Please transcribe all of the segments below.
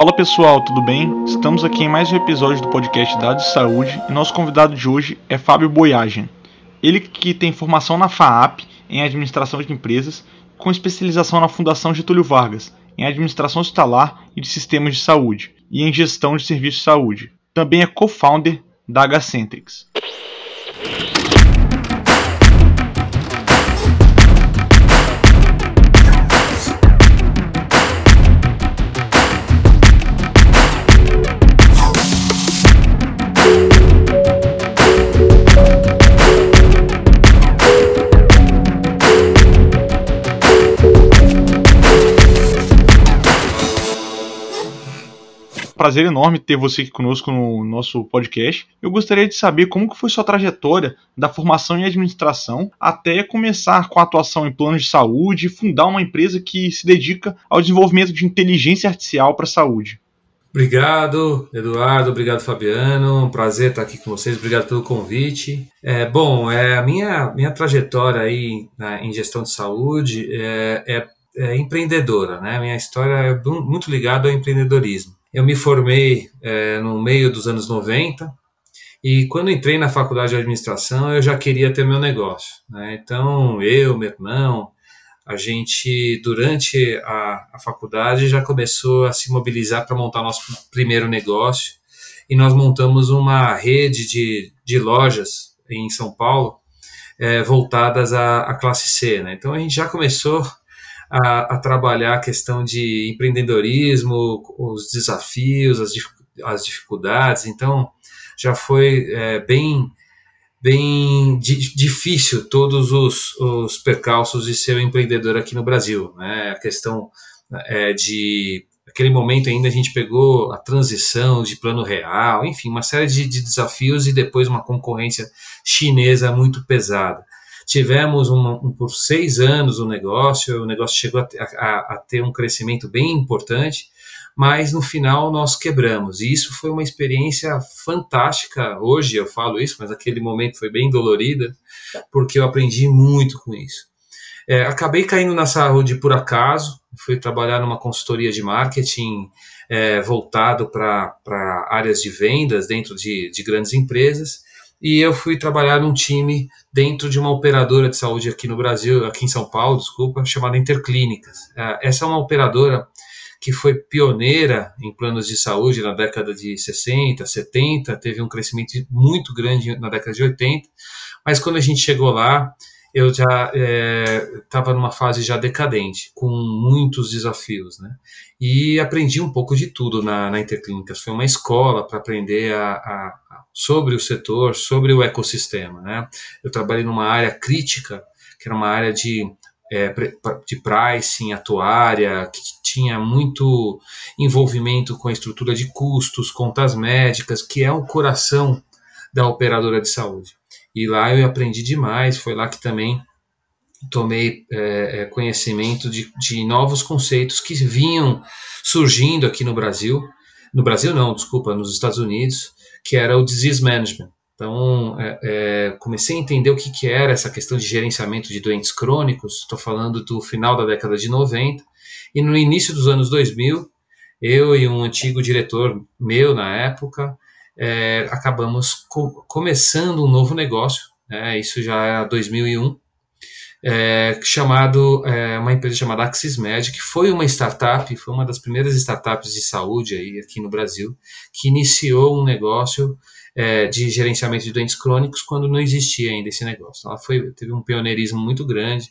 Fala pessoal, tudo bem? Estamos aqui em mais um episódio do podcast Dados de Saúde e nosso convidado de hoje é Fábio Boiagem. Ele que tem formação na FAAP em administração de empresas, com especialização na Fundação Getúlio Vargas em administração hospitalar e de sistemas de saúde e em gestão de serviços de saúde. Também é co-founder da Hcentrix. Prazer enorme ter você aqui conosco no nosso podcast. Eu gostaria de saber como que foi sua trajetória da formação em administração até começar com a atuação em planos de saúde e fundar uma empresa que se dedica ao desenvolvimento de inteligência artificial para a saúde. Obrigado, Eduardo. Obrigado, Fabiano. Um prazer estar aqui com vocês. Obrigado pelo convite. É, bom, é, a minha, minha trajetória aí na, em gestão de saúde é, é, é empreendedora, né? Minha história é muito ligada ao empreendedorismo. Eu me formei é, no meio dos anos 90 e quando entrei na faculdade de administração eu já queria ter meu negócio. Né? Então eu, meu irmão, a gente durante a, a faculdade já começou a se mobilizar para montar nosso primeiro negócio e nós montamos uma rede de, de lojas em São Paulo é, voltadas à, à classe C. Né? Então a gente já começou a, a trabalhar a questão de empreendedorismo, os desafios, as, as dificuldades. Então, já foi é, bem bem di difícil todos os, os percalços de ser um empreendedor aqui no Brasil. Né? A questão é, de aquele momento ainda a gente pegou a transição de plano real, enfim, uma série de, de desafios e depois uma concorrência chinesa muito pesada. Tivemos um, um, por seis anos o negócio, o negócio chegou a, a, a ter um crescimento bem importante, mas no final nós quebramos. E isso foi uma experiência fantástica. Hoje eu falo isso, mas aquele momento foi bem dolorida, porque eu aprendi muito com isso. É, acabei caindo na saúde por acaso, fui trabalhar numa consultoria de marketing é, voltado para áreas de vendas dentro de, de grandes empresas e eu fui trabalhar num time dentro de uma operadora de saúde aqui no Brasil, aqui em São Paulo, desculpa, chamada Interclínicas. É, essa é uma operadora que foi pioneira em planos de saúde na década de 60, 70, teve um crescimento muito grande na década de 80, mas quando a gente chegou lá, eu já estava é, numa fase já decadente, com muitos desafios, né? E aprendi um pouco de tudo na, na Interclínicas. Foi uma escola para aprender a, a, sobre o setor, sobre o ecossistema, né? Eu trabalhei numa área crítica, que era uma área de é, de pricing, atuária, que tinha muito envolvimento com a estrutura de custos, contas médicas, que é o coração da operadora de saúde. E lá eu aprendi demais, foi lá que também tomei é, é, conhecimento de, de novos conceitos que vinham surgindo aqui no Brasil, no Brasil não, desculpa, nos Estados Unidos, que era o disease management. Então, é, é, comecei a entender o que, que era essa questão de gerenciamento de doentes crônicos, estou falando do final da década de 90, e no início dos anos 2000, eu e um antigo diretor meu na época, é, acabamos co começando um novo negócio, né, isso já é 2001, é, chamado é, uma empresa chamada Axismed, que foi uma startup, foi uma das primeiras startups de saúde aí aqui no Brasil, que iniciou um negócio é, de gerenciamento de doentes crônicos quando não existia ainda esse negócio. Ela foi, teve um pioneirismo muito grande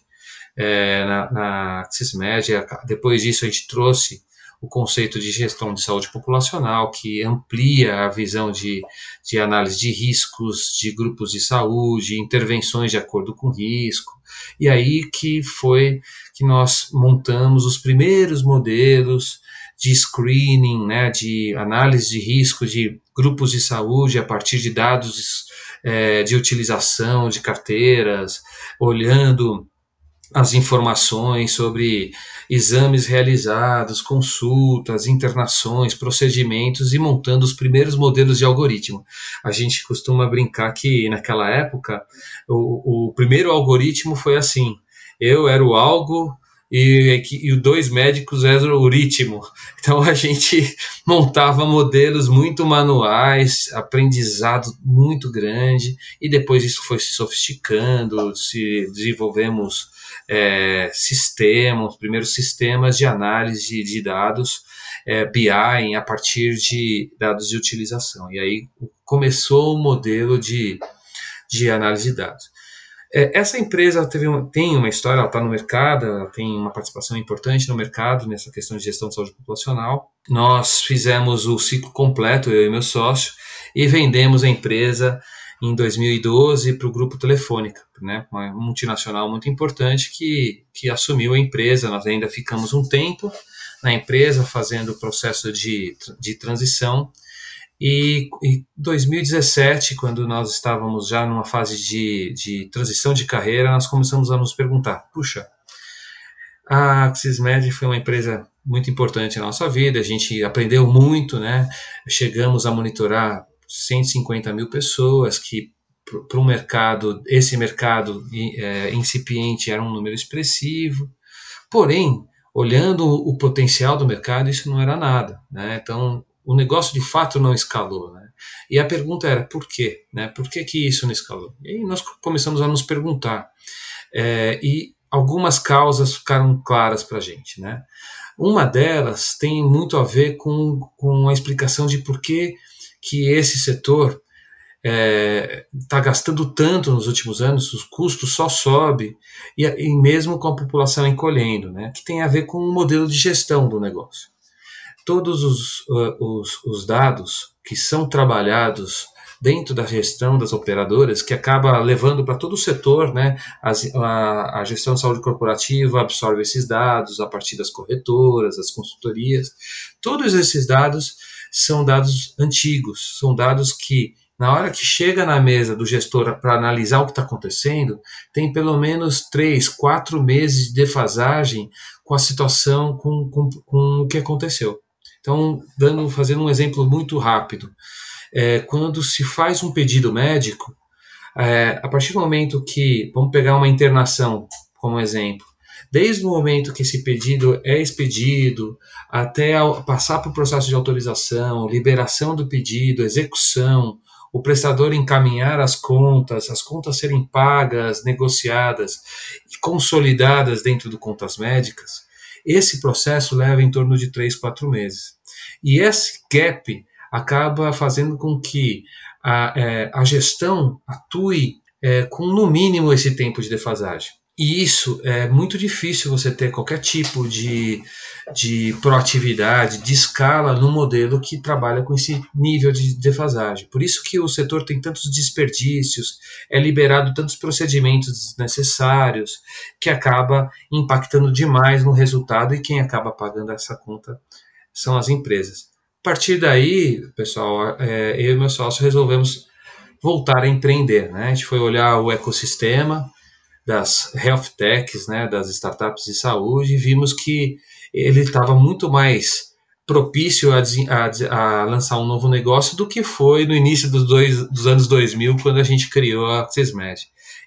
é, na, na Axismed. Depois disso, a gente trouxe o conceito de gestão de saúde populacional, que amplia a visão de, de análise de riscos, de grupos de saúde, intervenções de acordo com risco. E aí que foi que nós montamos os primeiros modelos de screening, né, de análise de risco de grupos de saúde a partir de dados é, de utilização de carteiras, olhando as informações sobre exames realizados, consultas, internações, procedimentos e montando os primeiros modelos de algoritmo. A gente costuma brincar que naquela época o, o primeiro algoritmo foi assim: eu era o algo e, e dois médicos eram o ritmo. Então a gente montava modelos muito manuais, aprendizado muito grande, e depois isso foi se sofisticando, se desenvolvemos é, sistemas, primeiros sistemas de análise de dados, é, BI, a partir de dados de utilização. E aí começou o modelo de, de análise de dados. É, essa empresa teve tem uma história, ela está no mercado, ela tem uma participação importante no mercado nessa questão de gestão de saúde populacional. Nós fizemos o ciclo completo, eu e meu sócio, e vendemos a empresa em 2012 para o Grupo Telefônica, né, uma multinacional muito importante que, que assumiu a empresa. Nós ainda ficamos um tempo na empresa fazendo o processo de, de transição e em 2017, quando nós estávamos já numa fase de, de transição de carreira, nós começamos a nos perguntar: puxa, a AxisMed foi uma empresa muito importante na nossa vida, a gente aprendeu muito, né? Chegamos a monitorar 150 mil pessoas, que para um mercado, esse mercado é, incipiente era um número expressivo, porém, olhando o potencial do mercado, isso não era nada, né? Então, o negócio de fato não escalou. Né? E a pergunta era por quê? Né? Por que, que isso não escalou? E aí nós começamos a nos perguntar. É, e algumas causas ficaram claras para a gente. Né? Uma delas tem muito a ver com, com a explicação de por que, que esse setor está é, tá gastando tanto nos últimos anos, os custos só sobem, e, e mesmo com a população encolhendo, né? que tem a ver com o modelo de gestão do negócio todos os, uh, os, os dados que são trabalhados dentro da gestão das operadoras, que acaba levando para todo o setor, né? As, a, a, gestão de saúde corporativa absorve esses dados a partir das corretoras, das consultorias. Todos esses dados são dados antigos, são dados que, na hora que chega na mesa do gestor para analisar o que está acontecendo, tem pelo menos três, quatro meses de defasagem com a situação, com, com, com o que aconteceu. Então, dando, fazendo um exemplo muito rápido, é, quando se faz um pedido médico, é, a partir do momento que, vamos pegar uma internação como exemplo, desde o momento que esse pedido é expedido, até passar para o processo de autorização, liberação do pedido, execução, o prestador encaminhar as contas, as contas serem pagas, negociadas e consolidadas dentro do contas médicas, esse processo leva em torno de 3, 4 meses. E esse gap acaba fazendo com que a, é, a gestão atue é, com, no mínimo, esse tempo de defasagem. E isso é muito difícil você ter qualquer tipo de, de proatividade, de escala no modelo que trabalha com esse nível de defasagem. Por isso que o setor tem tantos desperdícios, é liberado tantos procedimentos desnecessários, que acaba impactando demais no resultado e quem acaba pagando essa conta são as empresas. A partir daí, pessoal, é, eu e meu sócio resolvemos voltar a empreender. Né? A gente foi olhar o ecossistema, das health techs, né, das startups de saúde, vimos que ele estava muito mais propício a, a, a, lançar um novo negócio do que foi no início dos, dois, dos anos 2000, quando a gente criou a Cismed.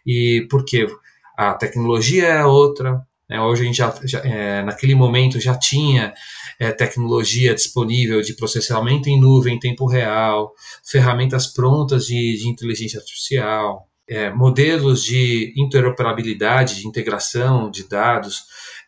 E por quê? A tecnologia é outra, né? hoje a gente já, já é, naquele momento já tinha é, tecnologia disponível de processamento em nuvem em tempo real, ferramentas prontas de, de inteligência artificial, é, modelos de interoperabilidade, de integração de dados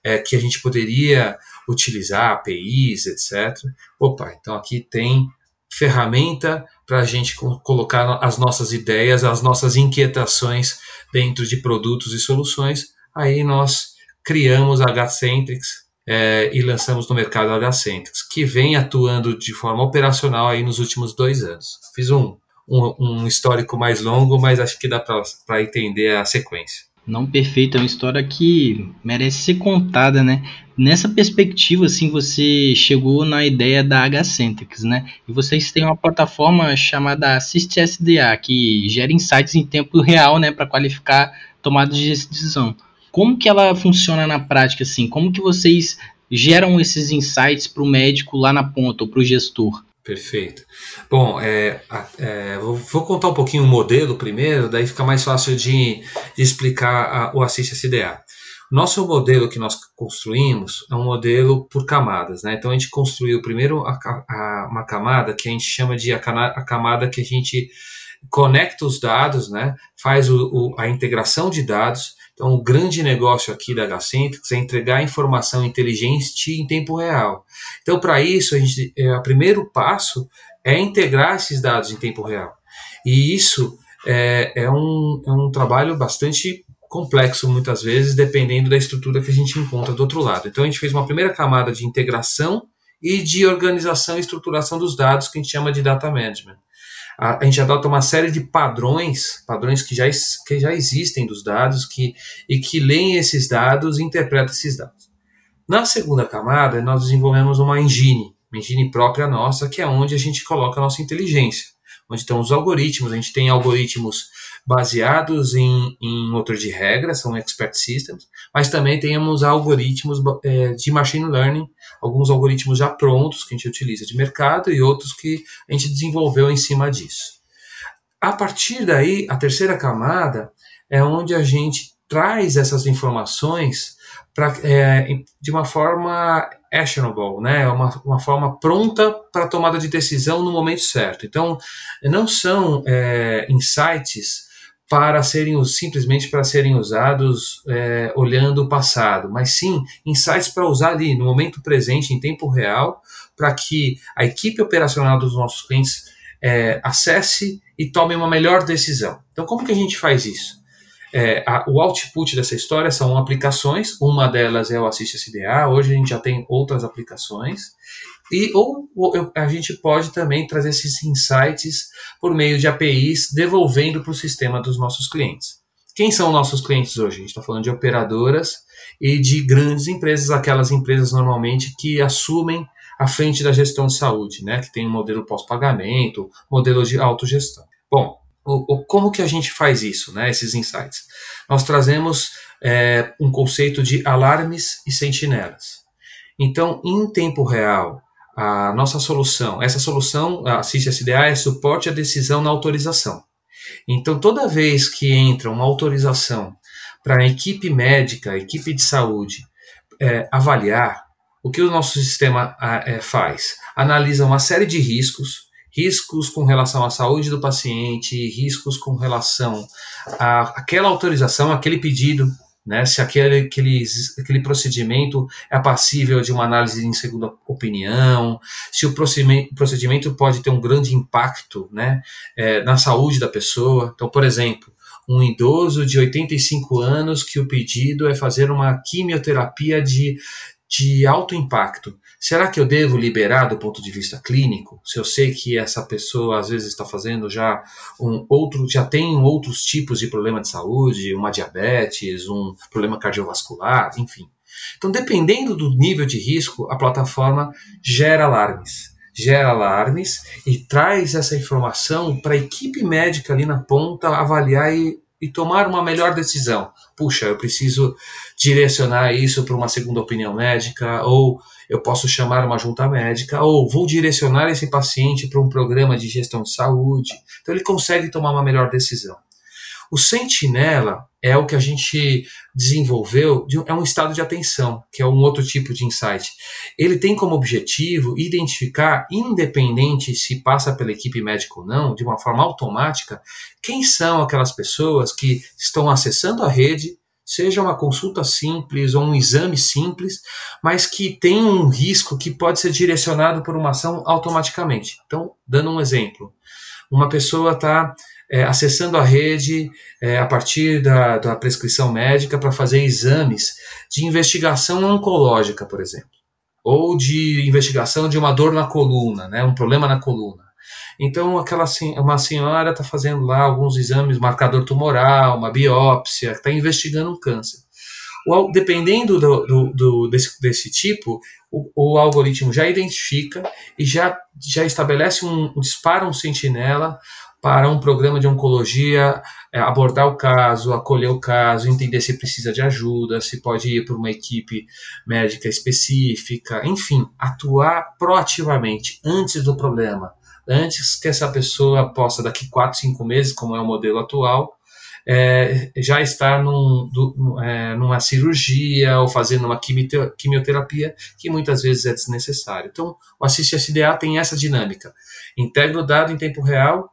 é, que a gente poderia utilizar, APIs, etc. Opa, então aqui tem ferramenta para a gente colocar as nossas ideias, as nossas inquietações dentro de produtos e soluções. Aí nós criamos a HCentrix é, e lançamos no mercado a HCentrix, que vem atuando de forma operacional aí nos últimos dois anos. Fiz um um, um histórico mais longo, mas acho que dá para entender a sequência. Não perfeito, é uma história que merece ser contada, né? Nessa perspectiva, assim, você chegou na ideia da H-Centrics, né? E vocês têm uma plataforma chamada Assist SDA, que gera insights em tempo real, né, para qualificar tomadas de decisão. Como que ela funciona na prática, assim? Como que vocês geram esses insights para o médico lá na ponta ou para o gestor? Perfeito. Bom, é, é, vou, contar um pouquinho o modelo primeiro, daí fica mais fácil de, de explicar a, o Assist SDA. Nosso modelo que nós construímos é um modelo por camadas, né? Então a gente construiu primeiro a, a, uma camada que a gente chama de a, a, camada que a gente conecta os dados, né? Faz o, o, a integração de dados. Então o grande negócio aqui da Gacentrix é entregar informação inteligente em tempo real. Então para isso a gente, é, o primeiro passo é integrar esses dados em tempo real. E isso é, é, um, é um trabalho bastante complexo muitas vezes, dependendo da estrutura que a gente encontra do outro lado. Então a gente fez uma primeira camada de integração e de organização e estruturação dos dados que a gente chama de data management. A, a gente adota uma série de padrões, padrões que já, que já existem dos dados que, e que leem esses dados e interpretam esses dados. Na segunda camada, nós desenvolvemos uma engine, uma engine própria nossa, que é onde a gente coloca a nossa inteligência, onde estão os algoritmos. A gente tem algoritmos baseados em, em motor de regras, são expert systems, mas também temos algoritmos é, de machine learning, alguns algoritmos já prontos que a gente utiliza de mercado e outros que a gente desenvolveu em cima disso. A partir daí, a terceira camada é onde a gente traz essas informações pra, é, de uma forma actionable, né? uma, uma forma pronta para tomada de decisão no momento certo. Então, não são é, insights para serem simplesmente para serem usados é, olhando o passado, mas sim insights para usar ali no momento presente, em tempo real, para que a equipe operacional dos nossos clientes é, acesse e tome uma melhor decisão. Então, como que a gente faz isso? É, a, o output dessa história são aplicações, uma delas é o Assist SDA, hoje a gente já tem outras aplicações, e ou, ou a gente pode também trazer esses insights por meio de APIs, devolvendo para o sistema dos nossos clientes. Quem são nossos clientes hoje? A gente está falando de operadoras e de grandes empresas, aquelas empresas normalmente que assumem a frente da gestão de saúde, né? que tem um modelo pós-pagamento, modelo de autogestão. Bom, o, o, como que a gente faz isso, né, esses insights? Nós trazemos é, um conceito de alarmes e sentinelas. Então, em tempo real, a nossa solução, essa solução, a CIS-SDA, é suporte à decisão na autorização. Então, toda vez que entra uma autorização para a equipe médica, a equipe de saúde, é, avaliar, o que o nosso sistema é, faz? Analisa uma série de riscos, riscos com relação à saúde do paciente, riscos com relação à aquela autorização, aquele pedido né, se aquele, aquele, aquele procedimento é passível de uma análise em segunda opinião, se o procedimento, pode ter um grande impacto né, é, na saúde da pessoa. Então, por exemplo, um idoso de 85 anos que o pedido é fazer uma quimioterapia de, de alto impacto. Será que eu devo liberar do ponto de vista clínico? Se eu sei que essa pessoa às vezes está fazendo já um outro, já tem outros tipos de problema de saúde, uma diabetes, um problema cardiovascular, enfim. Então, dependendo do nível de risco, a plataforma gera alarmes. Gera alarmes e traz essa informação para a equipe médica ali na ponta avaliar e e tomar uma melhor decisão. Puxa, eu preciso direcionar isso para uma segunda opinião médica, ou eu posso chamar uma junta médica, ou vou direcionar esse paciente para um programa de gestão de saúde. Então ele consegue tomar uma melhor decisão. O sentinela é o que a gente desenvolveu, é um estado de atenção, que é um outro tipo de insight. Ele tem como objetivo identificar, independente se passa pela equipe médica ou não, de uma forma automática, quem são aquelas pessoas que estão acessando a rede, seja uma consulta simples ou um exame simples, mas que tem um risco que pode ser direcionado por uma ação automaticamente. Então, dando um exemplo, uma pessoa está é, acessando a rede é, a partir da, da prescrição médica para fazer exames de investigação oncológica, por exemplo, ou de investigação de uma dor na coluna, né, um problema na coluna. Então, aquela uma senhora está fazendo lá alguns exames, marcador tumoral, uma biópsia, está investigando um câncer. O, dependendo do, do, do desse, desse, tipo, o, o, algoritmo já identifica e já, já estabelece um, dispara um sentinela para um programa de oncologia é, abordar o caso, acolher o caso, entender se precisa de ajuda, se pode ir para uma equipe médica específica, enfim, atuar proativamente antes do problema, antes que essa pessoa possa, daqui 4, 5 meses, como é o modelo atual, é, já estar num, do, é, numa cirurgia ou fazendo uma quimioterapia que muitas vezes é desnecessário. Então, o Assist SDA tem essa dinâmica. Integra o dado em tempo real,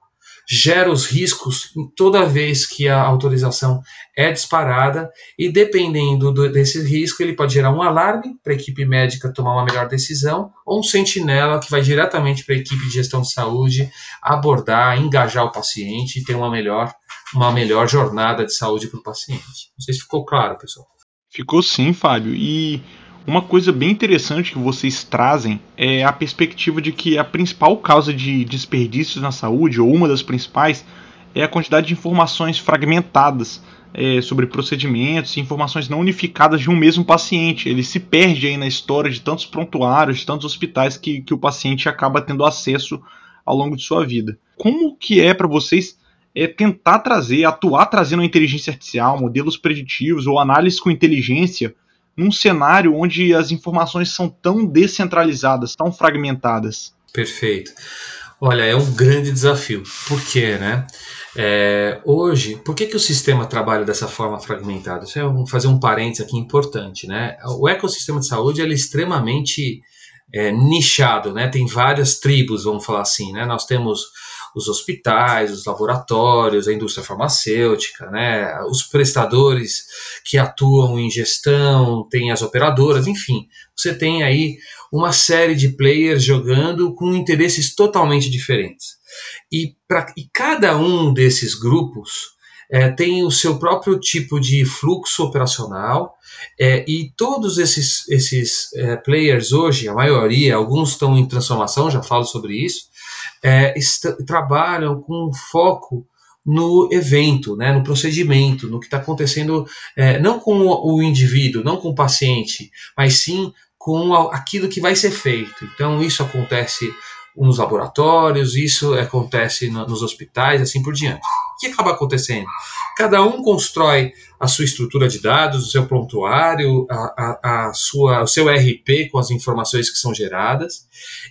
gera os riscos toda vez que a autorização é disparada e dependendo do, desse risco ele pode gerar um alarme para a equipe médica tomar uma melhor decisão ou um sentinela que vai diretamente para a equipe de gestão de saúde abordar, engajar o paciente e ter uma melhor, uma melhor jornada de saúde para o paciente. Não sei se ficou claro, pessoal. Ficou sim, Fábio. E uma coisa bem interessante que vocês trazem é a perspectiva de que a principal causa de desperdícios na saúde, ou uma das principais, é a quantidade de informações fragmentadas é, sobre procedimentos informações não unificadas de um mesmo paciente. Ele se perde aí na história de tantos prontuários, de tantos hospitais que, que o paciente acaba tendo acesso ao longo de sua vida. Como que é para vocês é, tentar trazer, atuar trazendo a inteligência artificial, modelos preditivos ou análise com inteligência num cenário onde as informações são tão descentralizadas, tão fragmentadas? Perfeito. Olha, é um grande desafio. Por quê, né? É, hoje, por que, que o sistema trabalha dessa forma fragmentada? Isso é um, fazer um parênteses aqui importante, né? O ecossistema de saúde é extremamente é, nichado, né? Tem várias tribos, vamos falar assim, né? Nós temos os hospitais, os laboratórios, a indústria farmacêutica, né, os prestadores que atuam em gestão, tem as operadoras, enfim, você tem aí uma série de players jogando com interesses totalmente diferentes. E, pra, e cada um desses grupos é, tem o seu próprio tipo de fluxo operacional é, e todos esses, esses é, players hoje, a maioria, alguns estão em transformação, já falo sobre isso, é, trabalham com foco no evento, né, no procedimento, no que está acontecendo, é, não com o, indivíduo, não com o paciente, mas sim com aquilo que vai ser feito. Então, isso acontece nos laboratórios, isso acontece no, nos hospitais, assim por diante. Que acaba acontecendo? Cada um constrói a sua estrutura de dados, o seu prontuário, a, a, a sua, o seu RP com as informações que são geradas,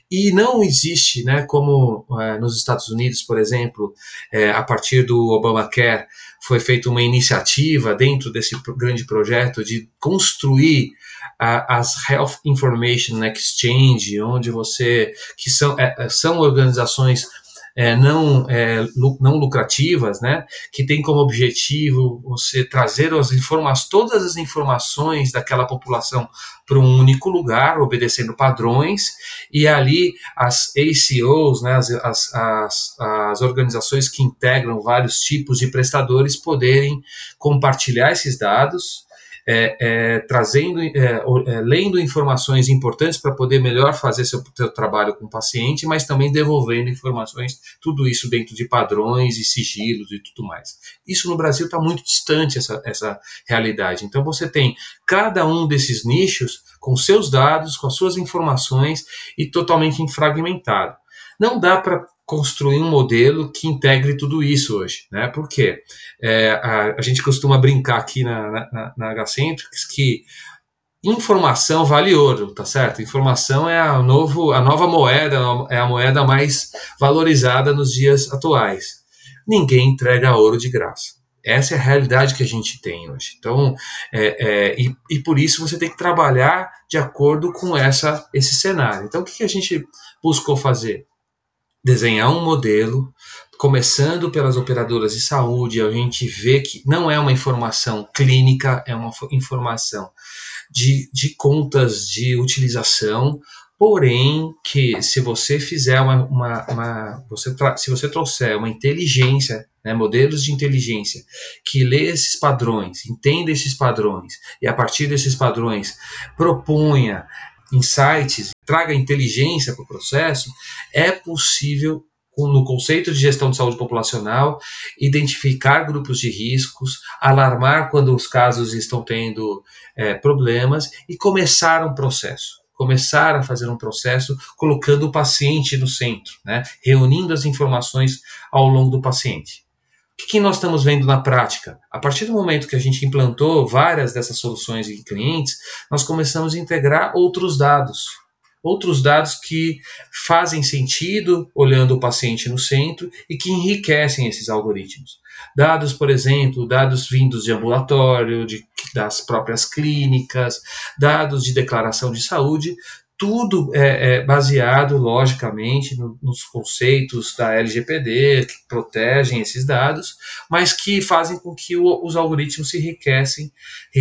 e não existe, né, como é, nos Estados Unidos, por exemplo, é, a partir do Obamacare, foi feita uma iniciativa dentro desse grande projeto de construir as Health Information Exchange, onde você que são, é, são organizações é, não, é, não lucrativas, né, que tem como objetivo você trazer as informações, todas as informações daquela população para um único lugar, obedecendo padrões, e ali as ACOs, né, as, as, as, as organizações que integram vários tipos de prestadores, poderem compartilhar esses dados trazendo, é, é, lendo informações importantes para poder melhor fazer seu, seu, trabalho com o paciente, mas também devolvendo informações, tudo isso dentro de padrões e sigilos e tudo mais. Isso no Brasil está muito distante essa, essa realidade. Então você tem cada um desses nichos com seus dados, com as suas informações e totalmente fragmentado. Não dá para construir um modelo que integre tudo isso hoje, né? Porque é, a, a, gente costuma brincar aqui na, na, na H-Centrics que informação vale ouro, tá certo? Informação é a, novo, a nova moeda, é a moeda mais valorizada nos dias atuais. Ninguém entrega ouro de graça. Essa é a realidade que a gente tem hoje. Então, é, é, e, e, por isso você tem que trabalhar de acordo com essa, esse cenário. Então, o que, que a gente buscou fazer? Desenhar um modelo, começando pelas operadoras de saúde, a gente vê que não é uma informação clínica, é uma informação de, de contas de utilização, porém que se você fizer uma, uma, uma você se você trouxer uma inteligência, né, modelos de inteligência que lê esses padrões, entenda esses padrões e a partir desses padrões proponha insights, traga inteligência para o processo, é possível no conceito de gestão de saúde populacional, identificar grupos de riscos, alarmar quando os casos estão tendo é, problemas e começar um processo. Começar a fazer um processo colocando o paciente no centro, né? reunindo as informações ao longo do paciente que, que nós estamos vendo na prática? A partir do momento que a gente implantou várias dessas soluções em clientes, nós começamos a integrar outros dados. outros dados que fazem sentido olhando o paciente no centro e que enriquecem esses algoritmos. Dados, por exemplo, dados vindos de ambulatório, de, das próprias clínicas, dados de declaração de saúde, tudo é, é baseado, logicamente, no, nos conceitos da LGPD, que protegem esses dados, mas que fazem com que o, os algoritmos se enriquecem,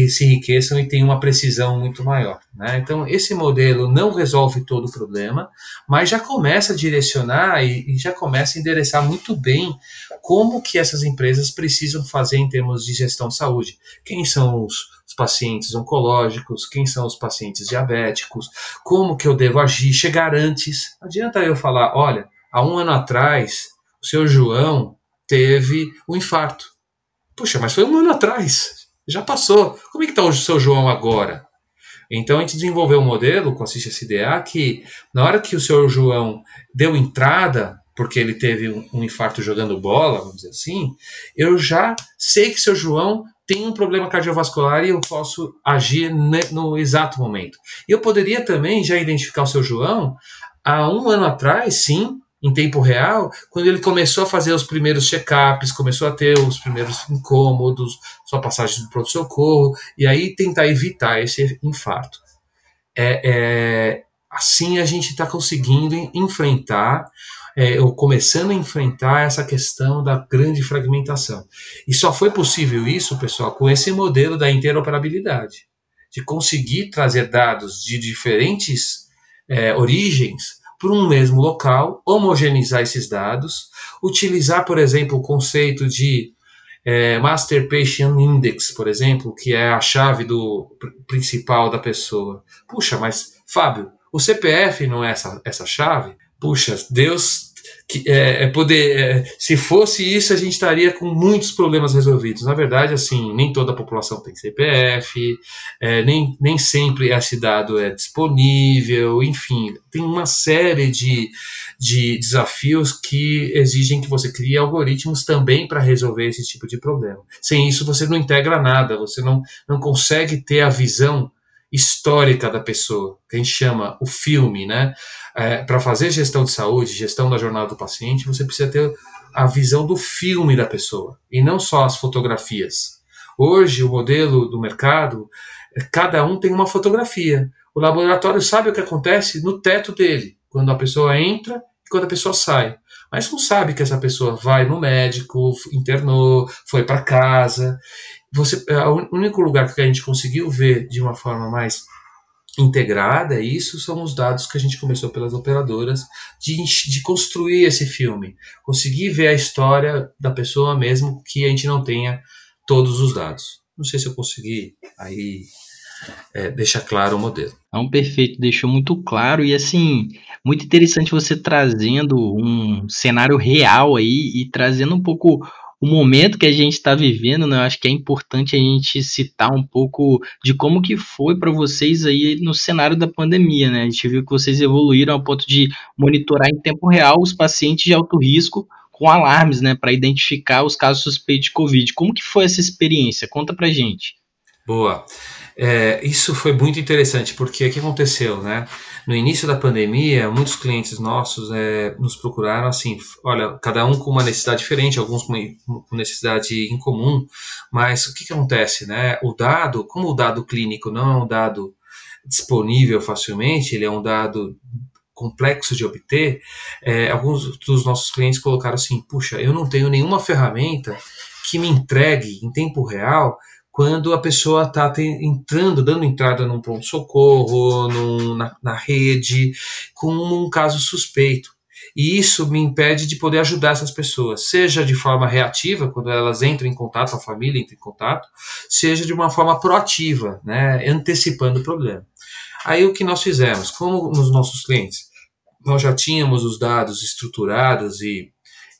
se enriqueçam e tenham uma precisão muito maior. Né? Então, esse modelo não resolve todo o problema, mas já começa a direcionar e, e já começa a endereçar muito bem como que essas empresas precisam fazer em termos de gestão de saúde. Quem são os os pacientes oncológicos, quem são os pacientes diabéticos, como que eu devo agir, chegar antes. Adianta eu falar, olha, há um ano atrás, o seu João teve um infarto. Puxa, mas foi um ano atrás, já passou. Como é que está o seu João agora? Então a gente desenvolveu um modelo com a CISA SDA que, na hora que o seu João deu entrada, porque ele teve um, infarto jogando bola, vamos dizer assim, eu já sei que seu João tem um problema cardiovascular e eu posso agir no exato momento. Eu poderia também já identificar o seu João há um ano atrás, sim, em tempo real, quando ele começou a fazer os primeiros check-ups, começou a ter os primeiros incômodos, sua passagem do pronto-socorro, e aí tentar evitar esse infarto. É, é assim a gente está conseguindo enfrentar é, ou começando a enfrentar essa questão da grande fragmentação. E só foi possível isso, pessoal, com esse modelo da interoperabilidade, de conseguir trazer dados de diferentes é, origens para um mesmo local, homogeneizar esses dados, utilizar, por exemplo, o conceito de é, Master Patient Index, por exemplo, que é a chave do principal da pessoa. Puxa, mas Fábio, o CPF não é essa, essa chave? Puxa, Deus que é, é poder. É, se fosse isso, a gente estaria com muitos problemas resolvidos. Na verdade, assim, nem toda a população tem CPF, é, nem, nem sempre esse dado é disponível, enfim, tem uma série de, de desafios que exigem que você crie algoritmos também para resolver esse tipo de problema. Sem isso, você não integra nada, você não, não consegue ter a visão histórica da pessoa, que a gente chama o filme, né? É, para fazer gestão de saúde, gestão da jornada do paciente, você precisa ter a visão do filme da pessoa e não só as fotografias. Hoje, o modelo do mercado, cada um tem uma fotografia. O laboratório sabe o que acontece no teto dele, quando a pessoa entra e quando a pessoa sai. Mas não sabe que essa pessoa vai no médico, internou, foi para casa você, é, o único lugar que a gente conseguiu ver de uma forma mais integrada, isso são os dados que a gente começou pelas operadoras de, de construir esse filme, conseguir ver a história da pessoa mesmo que a gente não tenha todos os dados. Não sei se eu consegui aí é, deixar claro o modelo. Não, perfeito, deixou muito claro e assim, muito interessante você trazendo um cenário real aí e trazendo um pouco o momento que a gente está vivendo, né, eu acho que é importante a gente citar um pouco de como que foi para vocês aí no cenário da pandemia, né? A gente viu que vocês evoluíram ao ponto de monitorar em tempo real os pacientes de alto risco com alarmes, né, para identificar os casos suspeitos de Covid. Como que foi essa experiência? Conta pra gente. Boa. É, isso foi muito interessante, porque o que aconteceu, né? No início da pandemia, muitos clientes nossos é, nos procuraram assim, olha, cada um com uma necessidade diferente, alguns com necessidade incomum, mas o que, que acontece, né? O dado, como o dado clínico não é um dado disponível facilmente, ele é um dado complexo de obter, é, alguns dos nossos clientes colocaram assim, puxa, eu não tenho nenhuma ferramenta que me entregue em tempo real quando a pessoa está entrando, dando entrada num pronto-socorro, na, na rede, com um caso suspeito. E isso me impede de poder ajudar essas pessoas, seja de forma reativa, quando elas entram em contato, a família entra em contato, seja de uma forma proativa, né, antecipando o problema. Aí o que nós fizemos? Como nos nossos clientes, nós já tínhamos os dados estruturados e,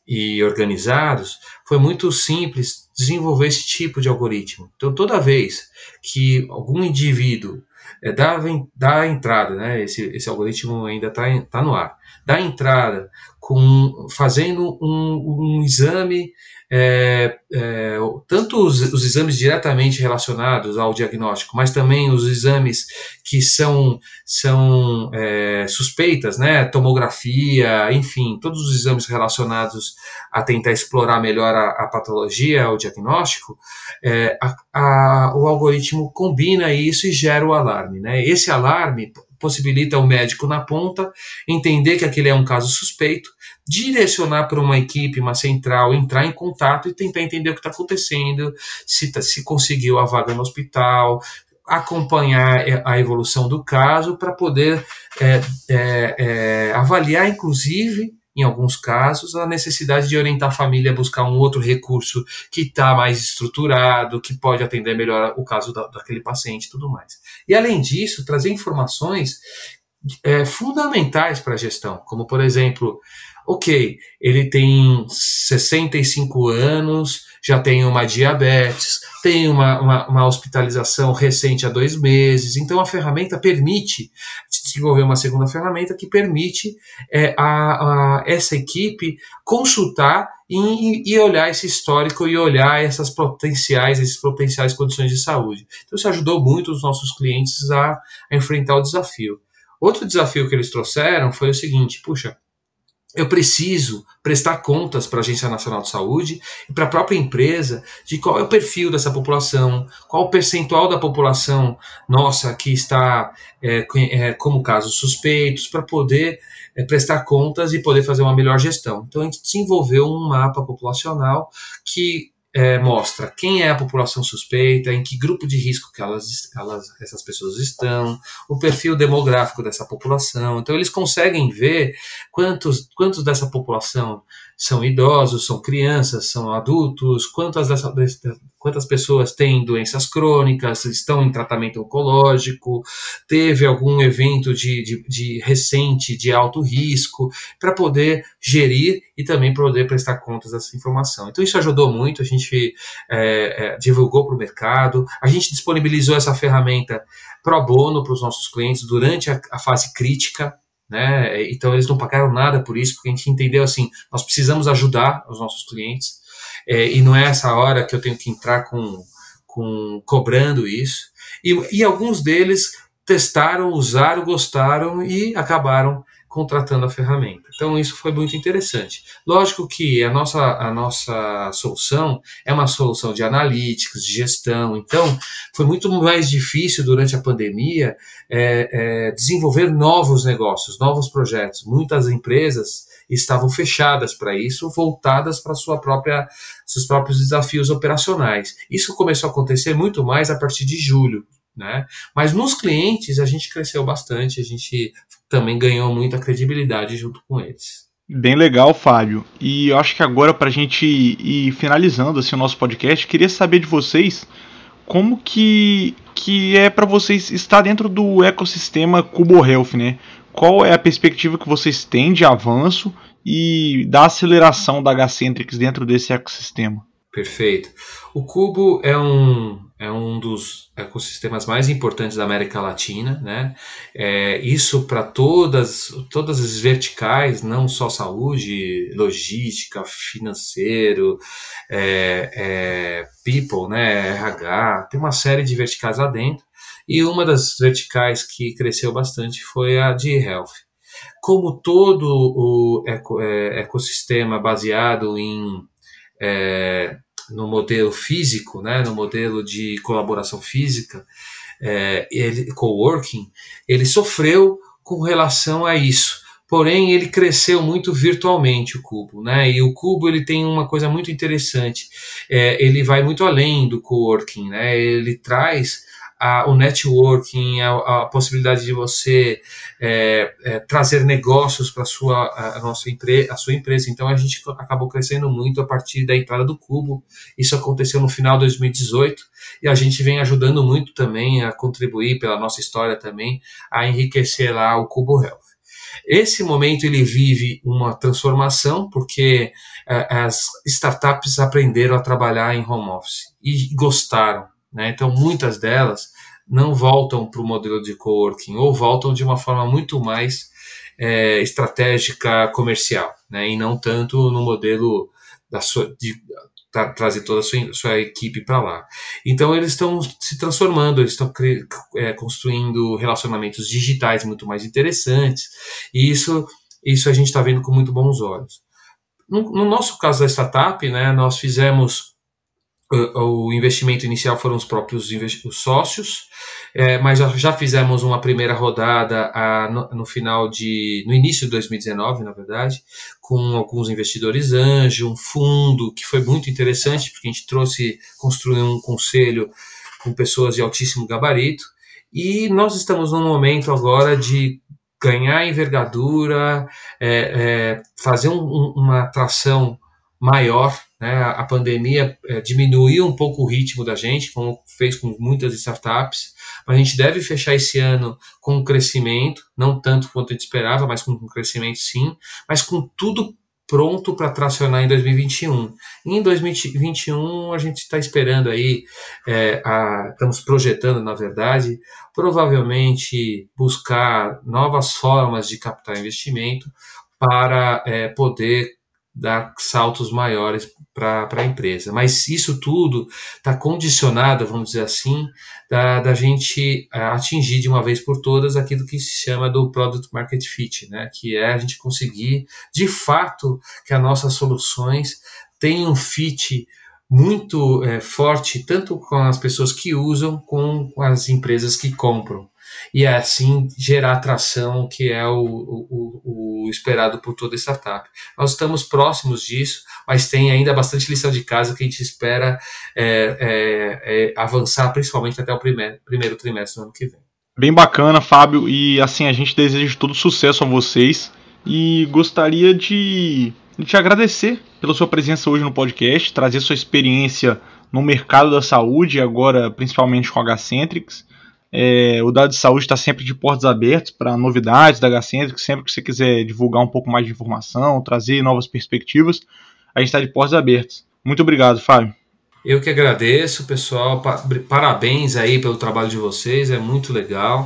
e organizados, foi muito simples desenvolver esse tipo de algoritmo. Então, toda vez que algum indivíduo é, dá, dá a entrada, né, esse, esse algoritmo ainda está tá no ar, dá a entrada com, fazendo um, um exame é, é, tanto os, os, exames diretamente relacionados ao diagnóstico, mas também os exames que são, são é, suspeitas, né, tomografia, enfim, todos os exames relacionados a tentar explorar melhor a, a patologia, o diagnóstico, é, a, a, o algoritmo combina isso e gera o alarme. Né? Esse alarme possibilita o médico na ponta entender que aquele é um caso suspeito, direcionar para uma equipe, uma central, entrar em contato e tentar entender o que está acontecendo, se, tá, se conseguiu a vaga no hospital, acompanhar é, a evolução do caso para poder é, é, é, avaliar, inclusive, em alguns casos, a necessidade de orientar a família a buscar um outro recurso que está mais estruturado, que pode atender melhor o caso da, daquele paciente e tudo mais. E, além disso, trazer informações é, fundamentais para a gestão, como, por exemplo, ok, ele tem 65 anos, já tem uma diabetes, tem uma, uma, uma, hospitalização recente há dois meses. Então, a ferramenta permite desenvolver uma segunda ferramenta que permite é, a, a, essa equipe consultar e, e, olhar esse histórico e olhar essas potenciais, esses potenciais condições de saúde. Então, isso ajudou muito os nossos clientes a, a enfrentar o desafio. Outro desafio que eles trouxeram foi o seguinte: puxa, eu preciso prestar contas para a Agência Nacional de Saúde e para a própria empresa de qual é o perfil dessa população, qual o percentual da população nossa que está é, é, como casos suspeitos, para poder é, prestar contas e poder fazer uma melhor gestão. Então, a gente desenvolveu um mapa populacional que é, mostra quem é a população suspeita, em que grupo de risco que elas, elas, essas pessoas estão, o perfil demográfico dessa população. Então, eles conseguem ver quantos, quantos dessa população são idosos, são crianças, são adultos, quantas, dessa, quantas pessoas têm doenças crônicas, estão em tratamento oncológico, teve algum evento de, de, de recente de alto risco, para poder gerir e também poder prestar contas dessa informação. Então isso ajudou muito, a gente é, é, divulgou para o mercado, a gente disponibilizou essa ferramenta pro bono para os nossos clientes durante a, a fase crítica né? Então eles não pagaram nada por isso, porque a gente entendeu assim, nós precisamos ajudar os nossos clientes é, e não é essa hora que eu tenho que entrar com, com cobrando isso. E, e alguns deles testaram, usaram, gostaram e acabaram contratando a ferramenta. Então isso foi muito interessante. Lógico que a nossa, a nossa solução é uma solução de analíticos, de gestão, então foi muito mais difícil durante a pandemia é, é, desenvolver novos negócios, novos projetos. Muitas empresas estavam fechadas para isso, voltadas para sua própria seus próprios desafios operacionais. Isso começou a acontecer muito mais a partir de julho, né? Mas nos clientes a gente cresceu bastante, a gente também ganhou muita credibilidade junto com eles. Bem legal, Fábio. E eu acho que agora, para a gente ir finalizando assim, o nosso podcast, queria saber de vocês como que, que é para vocês estar dentro do ecossistema Cubo Health, né? Qual é a perspectiva que vocês têm de avanço e da aceleração da H-Centrix dentro desse ecossistema? Perfeito. O Cubo é um, é um dos ecossistemas mais importantes da América Latina, né? É, isso para todas, todas as verticais, não só saúde, logística, financeiro, é, é, people, né? RH, tem uma série de verticais lá dentro. E uma das verticais que cresceu bastante foi a de health. Como todo o eco, é, ecossistema baseado em é, no modelo físico, né, no modelo de colaboração física, é, ele, coworking, ele sofreu com relação a isso. Porém, ele cresceu muito virtualmente o Cubo, né? E o Cubo ele tem uma coisa muito interessante. É, ele vai muito além do coworking, né? Ele traz a, o networking, a, a, possibilidade de você é, é, trazer negócios para sua a, nossa empresa, a sua empresa. Então a gente acabou crescendo muito a partir da entrada do Cubo. Isso aconteceu no final de 2018 e a gente vem ajudando muito também a contribuir pela nossa história também a enriquecer lá o Cubo Health. Esse momento ele vive uma transformação porque é, as startups aprenderam a trabalhar em home office e gostaram. Né? Então, muitas delas não voltam para o modelo de coworking ou voltam de uma forma muito mais é, estratégica comercial, né? e não tanto no modelo da sua, de, tra trazer toda a sua, sua equipe para lá. Então eles estão se transformando, eles estão é, construindo relacionamentos digitais muito mais interessantes, e isso, isso a gente está vendo com muito bons olhos. No, no, nosso caso da startup, né, nós fizemos o investimento inicial foram os próprios os sócios, é, mas já, fizemos uma primeira rodada a, no, no, final de no início de 2019, na verdade, com alguns investidores anjo, um fundo que foi muito interessante porque a gente trouxe construiu um conselho com pessoas de altíssimo gabarito e nós estamos num momento agora de ganhar envergadura, é, é, fazer um, uma atração maior né? A pandemia é, diminuiu um pouco o ritmo da gente, como fez com muitas startups, mas a gente deve fechar esse ano com um crescimento, não tanto quanto a gente esperava, mas com um crescimento sim, mas com tudo pronto para tracionar em 2021. E em 2021 a gente está esperando aí, é, a, estamos projetando na verdade, provavelmente buscar novas formas de captar investimento para é, poder dar saltos maiores para a empresa. Mas isso tudo está condicionado, vamos dizer assim, da, da gente eh, atingir de uma vez por todas aquilo que se chama do Product Market Fit, né? que é a gente conseguir, de fato, que as nossas soluções tenham um fit muito é, forte, tanto com as pessoas que usam, com as empresas que compram e assim gerar atração, que é o, o, o, esperado por toda startup. Nós estamos próximos disso, mas tem ainda bastante lição de casa que a gente espera é, é, é, avançar, principalmente até o primeiro, primeiro trimestre do ano que vem. Bem bacana, Fábio, e assim a gente deseja todo sucesso a vocês e gostaria de, te agradecer pela sua presença hoje no podcast, trazer sua experiência no mercado da saúde, agora principalmente com a Gacentrix. É, o Dado de Saúde está sempre de portas abertas para novidades da Gacentric, sempre que você quiser divulgar um pouco mais de informação, trazer novas perspectivas, a gente está de portas abertas. Muito obrigado, Fábio. Eu que agradeço, pessoal. Parabéns aí pelo trabalho de vocês, é muito legal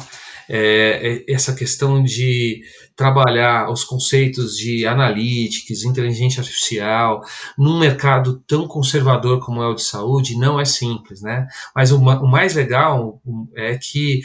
é, é, essa questão de trabalhar os conceitos de analytics, inteligência artificial, num mercado tão conservador como é o de saúde, não é simples, né? Mas o, o mais legal é que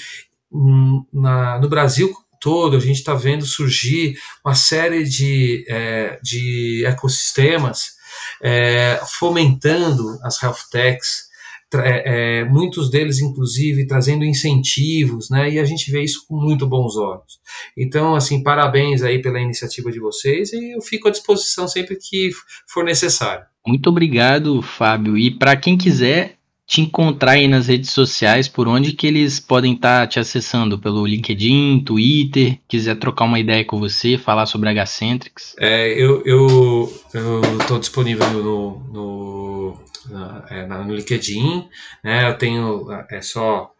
hum, na, no Brasil todo a gente está vendo surgir uma série de, é, de ecossistemas é, fomentando as health techs, é, é, muitos deles, inclusive, trazendo incentivos, né? E a gente vê isso com muito bons olhos. Então, assim, parabéns aí pela iniciativa de vocês e eu fico à disposição sempre que for necessário. Muito obrigado, Fábio. E para quem quiser te encontrar aí nas redes sociais, por onde que eles podem estar tá te acessando? Pelo LinkedIn, Twitter, quiser trocar uma ideia com você, falar sobre a? É, eu, eu disponível no, no é, no LinkedIn, né? Eu tenho, é só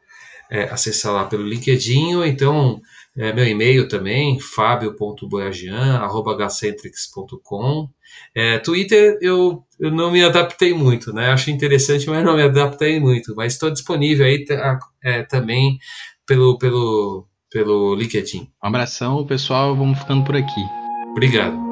é, acessar lá pelo LinkedIn, ou então é, meu e-mail também, fabio.boyagian.com. É, Twitter eu, eu não me adaptei muito, né? Acho interessante, mas não me adaptei muito. Mas estou disponível aí é, também pelo, pelo, pelo LinkedIn. Um abração, pessoal. Vamos ficando por aqui. Obrigado.